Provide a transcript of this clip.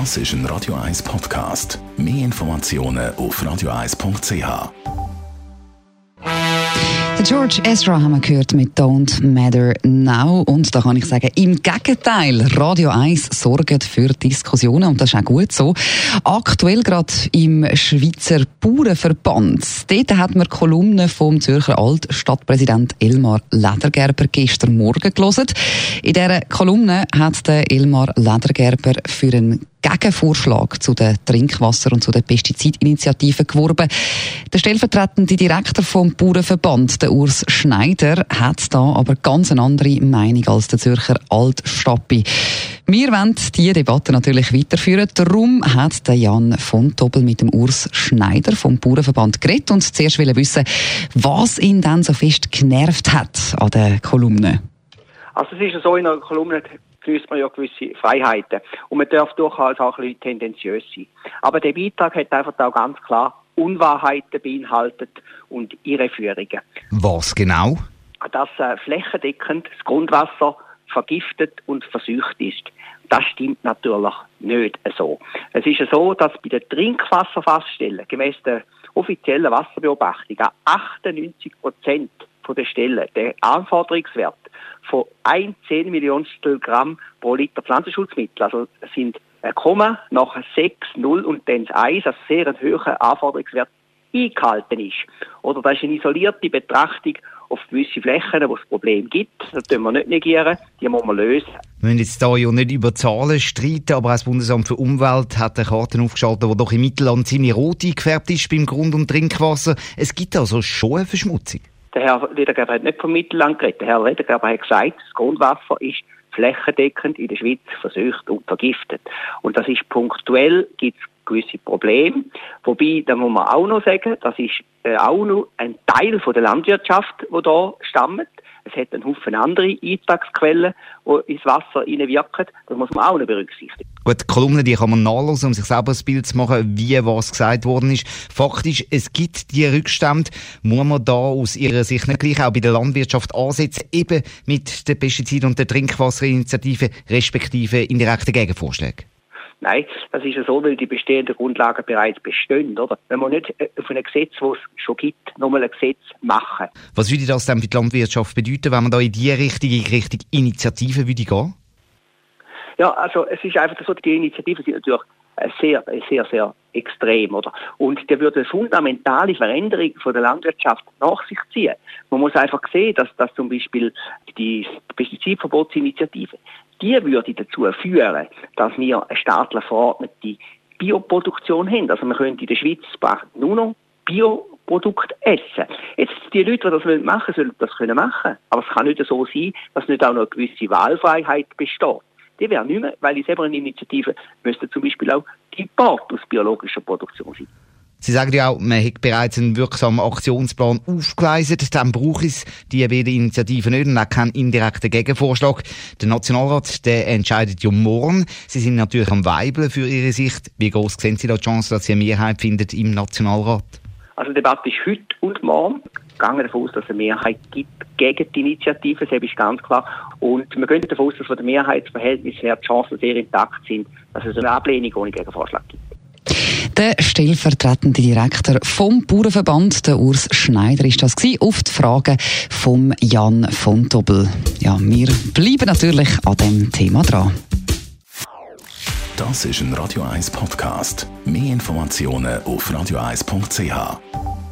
Das ist ein Radio 1 Podcast. Mehr Informationen auf radio1.ch. George Ezra haben wir gehört mit Don't Matter Now. Und da kann ich sagen, im Gegenteil, Radio 1 sorgt für Diskussionen und das ist auch gut so. Aktuell gerade im Schweizer Bauernverband. Dort hat man Kolumne vom Zürcher Altstadtpräsident Elmar Ledergerber gestern Morgen gelesen. In dieser Kolumne hat der Elmar Ledergerber für einen Gegenvorschlag zu den Trinkwasser- und zu den Pestizidinitiativen geworben. Der stellvertretende Direktor vom Bauernverband, der Urs Schneider, hat da aber ganz eine andere Meinung als der Zürcher Altstappi. Wir wollen diese Debatte natürlich weiterführen. Darum hat der Jan von Tobel mit dem Urs Schneider vom Bauernverband geredet und zuerst will wissen, was ihn dann so fest genervt hat an der Kolumne. Also es ist so, in einer Kolumne genießt man ja gewisse Freiheiten. Und man darf durchaus auch ein bisschen tendenziös sein. Aber der Beitrag hat einfach auch ganz klar Unwahrheiten beinhaltet und Irreführungen. Was genau? Dass äh, flächendeckend das Grundwasser vergiftet und verseucht ist. Das stimmt natürlich nicht so. Es ist so, dass bei den Trinkwasserfassstellen gemäß der offiziellen Wasserbeobachtung 98 Prozent der Stellen der Anforderungswert von 1 10 Millionstel Gramm pro Liter Pflanzenschutzmittel. Also es sind ein Komma, nachher 6, 0 und dann das 1, also sehr ein hoher Anforderungswert eingehalten ist. Oder das ist eine isolierte Betrachtung auf gewisse Flächen, wo es Probleme gibt. Das können wir nicht negieren, die muss man lösen. Wir müssen jetzt hier ja nicht über Zahlen streiten, aber auch das Bundesamt für Umwelt hat eine Karte aufgeschaltet, die doch im Mittelland ziemlich rot eingefärbt ist beim Grund- und Trinkwasser. Es gibt also schon eine Verschmutzung. Der Herr Ledergerber hat nicht vom Mittelland geredet. Der Herr Ledergerber hat gesagt, das Grundwasser ist flächendeckend in der Schweiz versucht und vergiftet. Und das ist punktuell, gibt es gewisse Probleme. Wobei, da muss man auch noch sagen, das ist äh, auch noch ein Teil von der Landwirtschaft, wo da stammt. Es hat einen Haufen andere Eintragsquellen, die ins Wasser hineinwirken. Das muss man auch noch berücksichtigen. Gut, die Kolumne, die kann man nachlesen, um sich selber ein Bild zu machen, wie was gesagt worden ist. Faktisch, es gibt die Rückstände. Muss man da aus Ihrer Sicht nicht gleich auch bei der Landwirtschaft ansetzen, eben mit den Pestiziden und der Trinkwasserinitiative, respektive indirekten Gegenvorschlägen? Nein, das ist ja so, weil die bestehenden Grundlagen bereits bestehen, oder? Wenn man nicht äh, auf ein Gesetz, das es schon gibt, nochmal ein Gesetz machen. Was würde das denn für die Landwirtschaft bedeuten, wenn man da in die Richtung, in Richtung Initiative würde gehen? Ja, also es ist einfach so, die Initiativen sind natürlich sehr, sehr, sehr extrem, oder? Und der würde eine fundamentale Veränderung von der Landwirtschaft nach sich ziehen. Man muss einfach sehen, dass, dass zum Beispiel die Pestizidverbotsinitiative, die würde dazu führen, dass wir eine staatlich verordnete Bioproduktion haben. Also wir können in der Schweiz nur noch Bioprodukte essen. Jetzt, die Leute, die das machen sollen das können machen. Aber es kann nicht so sein, dass nicht auch noch eine gewisse Wahlfreiheit besteht. Die wäre nicht mehr, weil in selber eine Initiative müsste zum Beispiel auch die Import aus biologischer Produktion sein. Sie sagen ja auch, man hat bereits einen wirksamen Aktionsplan aufgeleistet. Dann braucht es die beiden Initiativen nicht und auch keinen indirekten Gegenvorschlag. Der Nationalrat, der entscheidet ja morgen. Sie sind natürlich am Weibeln für Ihre Sicht. Wie groß sehen Sie da die Chance, dass Sie eine Mehrheit findet im Nationalrat? Also die Debatte ist heute und morgen. Wir gehen davon aus, dass es eine Mehrheit gibt gegen die Initiative, das ist ganz klar. Und wir gehen davon aus, dass von der Mehrheitsverhältnis her die Chancen sehr intakt sind, dass es eine Ablehnung ohne Gegenvorschlag gibt. Der stellvertretende Direktor vom Bauernverband, der Urs Schneider, ist das gewesen, auf die Fragen vom Jan von Dobbel. Ja, wir bleiben natürlich an dem Thema dran. Das ist ein Radio 1 Podcast. Mehr Informationen auf radio1.ch.